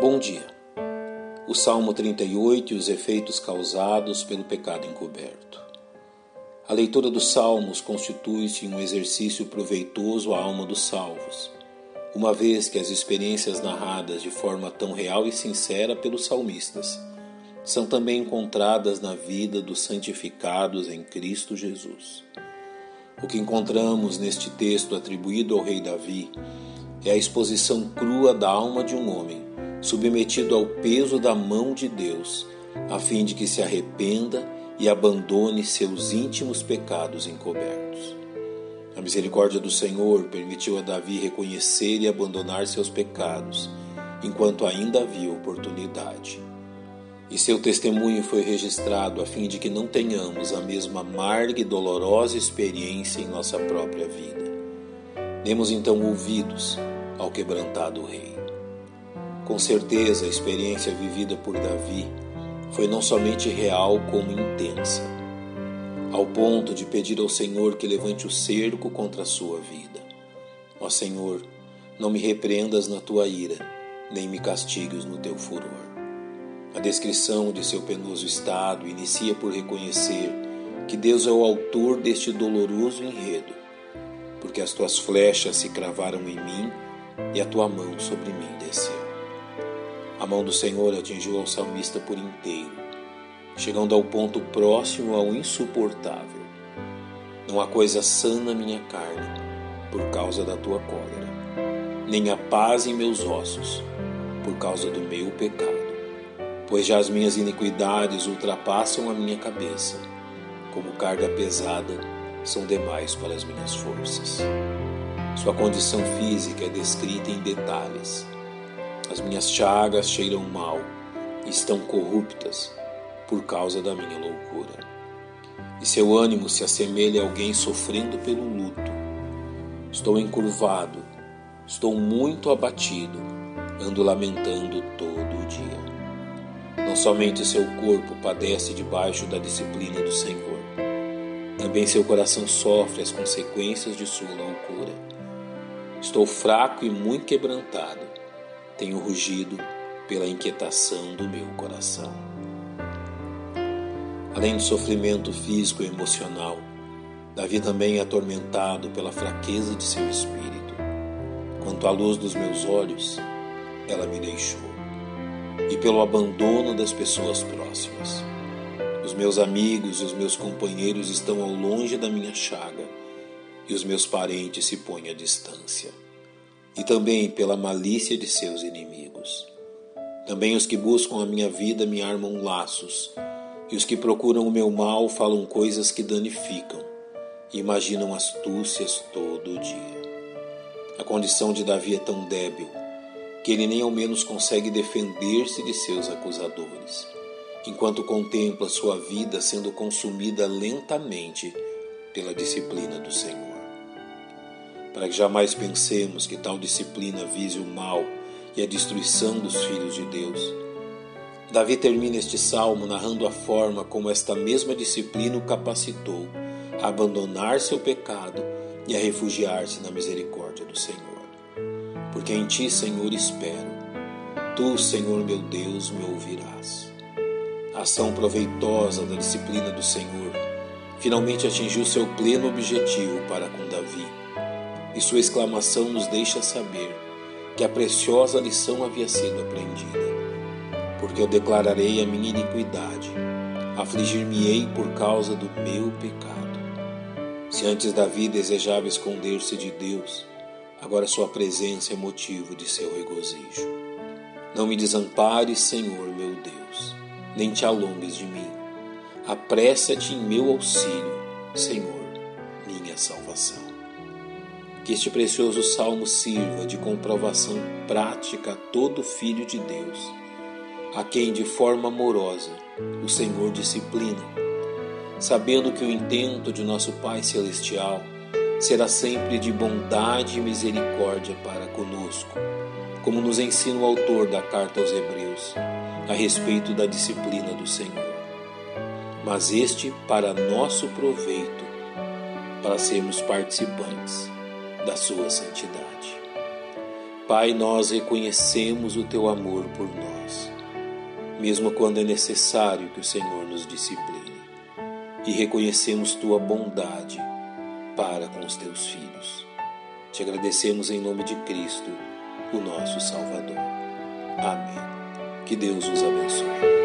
Bom dia. O Salmo 38 e os efeitos causados pelo pecado encoberto. A leitura dos Salmos constitui-se um exercício proveitoso à alma dos salvos, uma vez que as experiências narradas de forma tão real e sincera pelos salmistas são também encontradas na vida dos santificados em Cristo Jesus. O que encontramos neste texto atribuído ao rei Davi é a exposição crua da alma de um homem submetido ao peso da mão de Deus, a fim de que se arrependa e abandone seus íntimos pecados encobertos. A misericórdia do Senhor permitiu a Davi reconhecer e abandonar seus pecados, enquanto ainda havia oportunidade. E seu testemunho foi registrado a fim de que não tenhamos a mesma amarga e dolorosa experiência em nossa própria vida. Demos então ouvidos ao quebrantado Rei. Com certeza, a experiência vivida por Davi foi não somente real, como intensa, ao ponto de pedir ao Senhor que levante o cerco contra a sua vida. Ó Senhor, não me repreendas na tua ira, nem me castigues no teu furor. A descrição de seu penoso estado inicia por reconhecer que Deus é o autor deste doloroso enredo, porque as tuas flechas se cravaram em mim e a tua mão sobre mim desceu. A mão do Senhor atingiu ao salmista por inteiro, chegando ao ponto próximo ao insuportável. Não há coisa sã na minha carne, por causa da tua cólera, nem há paz em meus ossos, por causa do meu pecado. Pois já as minhas iniquidades ultrapassam a minha cabeça, como carga pesada são demais para as minhas forças. Sua condição física é descrita em detalhes as minhas chagas cheiram mal e estão corruptas por causa da minha loucura. E seu ânimo se assemelha a alguém sofrendo pelo luto. Estou encurvado, estou muito abatido, ando lamentando todo o dia. Não somente seu corpo padece debaixo da disciplina do Senhor, também seu coração sofre as consequências de sua loucura. Estou fraco e muito quebrantado tenho rugido pela inquietação do meu coração. Além do sofrimento físico e emocional, Davi também é atormentado pela fraqueza de seu espírito. Quanto à luz dos meus olhos, ela me deixou, e pelo abandono das pessoas próximas. Os meus amigos e os meus companheiros estão ao longe da minha chaga, e os meus parentes se põem à distância e também pela malícia de seus inimigos. Também os que buscam a minha vida me armam laços, e os que procuram o meu mal falam coisas que danificam e imaginam astúcias todo o dia. A condição de Davi é tão débil que ele nem ao menos consegue defender-se de seus acusadores, enquanto contempla sua vida sendo consumida lentamente pela disciplina do Senhor para que jamais pensemos que tal disciplina vise o mal e a destruição dos filhos de Deus. Davi termina este salmo narrando a forma como esta mesma disciplina o capacitou a abandonar seu pecado e a refugiar-se na misericórdia do Senhor. Porque em ti, Senhor, espero. Tu, Senhor meu Deus, me ouvirás. A ação proveitosa da disciplina do Senhor finalmente atingiu seu pleno objetivo para com Davi e sua exclamação nos deixa saber que a preciosa lição havia sido aprendida. Porque eu declararei a minha iniquidade, afligir-me-ei por causa do meu pecado. Se antes Davi desejava esconder-se de Deus, agora sua presença é motivo de seu regozijo. Não me desampares, Senhor meu Deus, nem te alongues de mim. Apressa-te em meu auxílio, Senhor, minha salvação. Que este precioso salmo sirva de comprovação prática a todo filho de Deus, a quem de forma amorosa o Senhor disciplina, sabendo que o intento de nosso Pai Celestial será sempre de bondade e misericórdia para conosco, como nos ensina o autor da carta aos Hebreus a respeito da disciplina do Senhor. Mas este para nosso proveito, para sermos participantes da sua santidade. Pai, nós reconhecemos o teu amor por nós, mesmo quando é necessário que o Senhor nos discipline, e reconhecemos tua bondade para com os teus filhos. Te agradecemos em nome de Cristo, o nosso Salvador. Amém. Que Deus os abençoe.